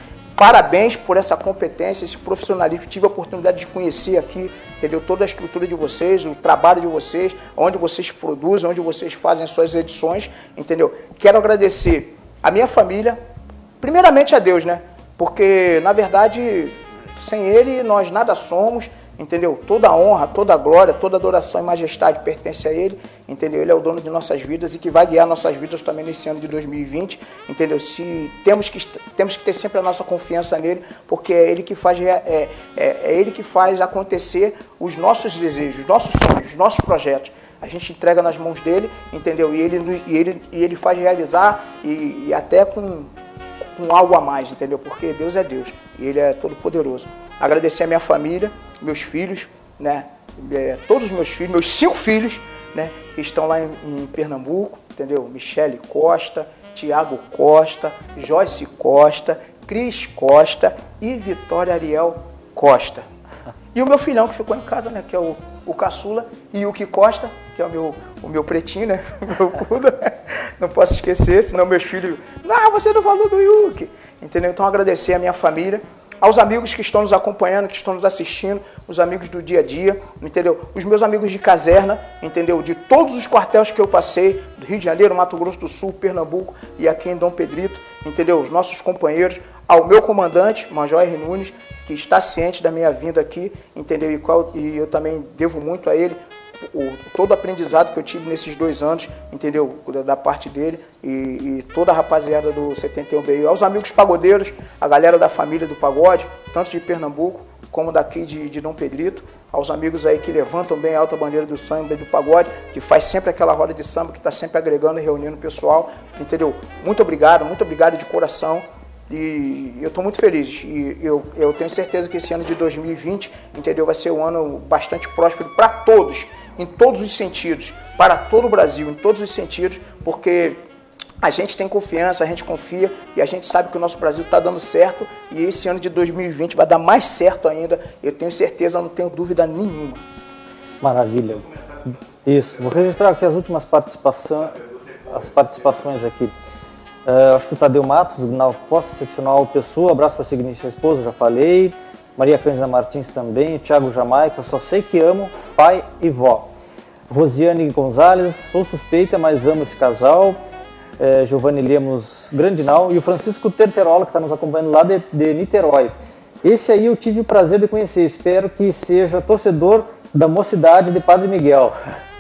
Parabéns por essa competência, esse profissionalismo. Tive a oportunidade de conhecer aqui, entendeu? Toda a estrutura de vocês, o trabalho de vocês, onde vocês produzem, onde vocês fazem suas edições, entendeu? Quero agradecer a minha família, primeiramente a Deus, né? Porque, na verdade, sem Ele nós nada somos entendeu? Toda a honra, toda a glória, toda a adoração e majestade pertence a Ele, entendeu? Ele é o dono de nossas vidas e que vai guiar nossas vidas também nesse ano de 2020, entendeu? Se temos que temos que ter sempre a nossa confiança nele, porque é Ele que faz é, é, é Ele que faz acontecer os nossos desejos, os nossos sonhos, os nossos projetos. A gente entrega nas mãos dele, entendeu? E ele, e ele, e ele faz realizar e, e até com, com algo a mais, entendeu? Porque Deus é Deus e Ele é todo poderoso. Agradecer a minha família, meus filhos, né? É, todos os meus filhos, meus cinco filhos, né? Que estão lá em, em Pernambuco, entendeu? Michele Costa, Tiago Costa, Joyce Costa, Cris Costa e Vitória Ariel Costa. E o meu filhão que ficou em casa, né? Que é o, o caçula, e o que Costa, que é o meu, o meu pretinho, né? (laughs) Meu pudo. Não posso esquecer, senão meus filhos. Não, você não falou do Yuki. Entendeu? Então agradecer a minha família, aos amigos que estão nos acompanhando, que estão nos assistindo, os amigos do dia a dia, entendeu? Os meus amigos de caserna, entendeu? De todos os quartéis que eu passei, do Rio de Janeiro, Mato Grosso do Sul, Pernambuco e aqui em Dom Pedrito, entendeu? Os nossos companheiros, ao meu comandante, Major R. Nunes, que está ciente da minha vinda aqui, entendeu? E, qual, e eu também devo muito a ele o, todo o aprendizado que eu tive nesses dois anos, entendeu? Da parte dele e, e toda a rapaziada do 71BI, aos amigos pagodeiros, a galera da família do pagode, tanto de Pernambuco como daqui de, de Dom Pedrito, aos amigos aí que levantam bem a alta bandeira do samba e do pagode, que faz sempre aquela roda de samba, que está sempre agregando e reunindo o pessoal, entendeu? Muito obrigado, muito obrigado de coração. E eu estou muito feliz. E eu, eu tenho certeza que esse ano de 2020, entendeu, vai ser um ano bastante próspero para todos em todos os sentidos, para todo o Brasil, em todos os sentidos, porque a gente tem confiança, a gente confia e a gente sabe que o nosso Brasil está dando certo e esse ano de 2020 vai dar mais certo ainda. Eu tenho certeza, não tenho dúvida nenhuma. Maravilha. Isso. Vou registrar aqui as últimas participações, as participações aqui. Uh, acho que o Tadeu Matos, na Costa, excepcional pessoa, abraço para a seguinte esposa, já falei. Maria Cândida Martins também, Thiago Jamaica, só sei que amo, pai e vó. Rosiane Gonzalez, sou suspeita, mas amo esse casal. É, Giovanni Lemos Grandinal e o Francisco Terterola, que está nos acompanhando lá de, de Niterói. Esse aí eu tive o prazer de conhecer, espero que seja torcedor da mocidade de Padre Miguel.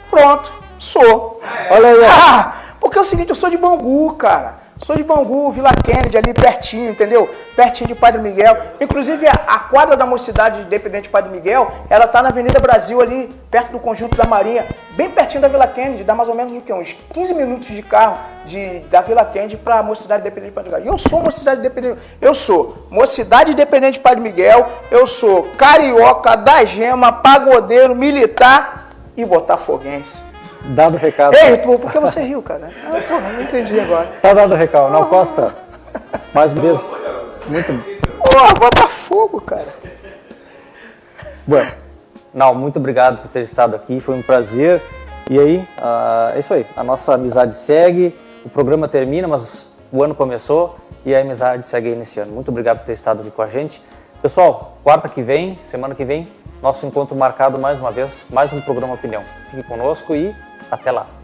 Pronto, sou. Olha aí. Ah, (laughs) porque é o seguinte, eu sou de Bangu, cara. Sou de Bangu, Vila Kennedy, ali pertinho, entendeu? Pertinho de Padre Miguel. Inclusive, a, quadra da mocidade independente de Padre Miguel, ela tá na Avenida Brasil ali, perto do Conjunto da Marinha, bem pertinho da Vila Kennedy, dá mais ou menos o quê? Uns 15 minutos de carro de, da Vila Kennedy para a mocidade independente de Padre Miguel. E eu sou mocidade independente. Eu sou mocidade independente de Padre Miguel, eu sou carioca, da gema, pagodeiro, militar e botafoguense. Dado o recado. Ei, pô, por que você riu, cara? Ah, porra, não entendi agora. Tá dado o recado. Não, Costa, mais uma vez, muito... Porra, Botafogo, cara. Bueno, não, muito obrigado por ter estado aqui, foi um prazer. E aí, uh, é isso aí, a nossa amizade segue, o programa termina, mas o ano começou e a amizade segue iniciando. Muito obrigado por ter estado aqui com a gente. Pessoal, quarta que vem, semana que vem, nosso encontro marcado mais uma vez, mais um programa Opinião. Fique conosco e até lá!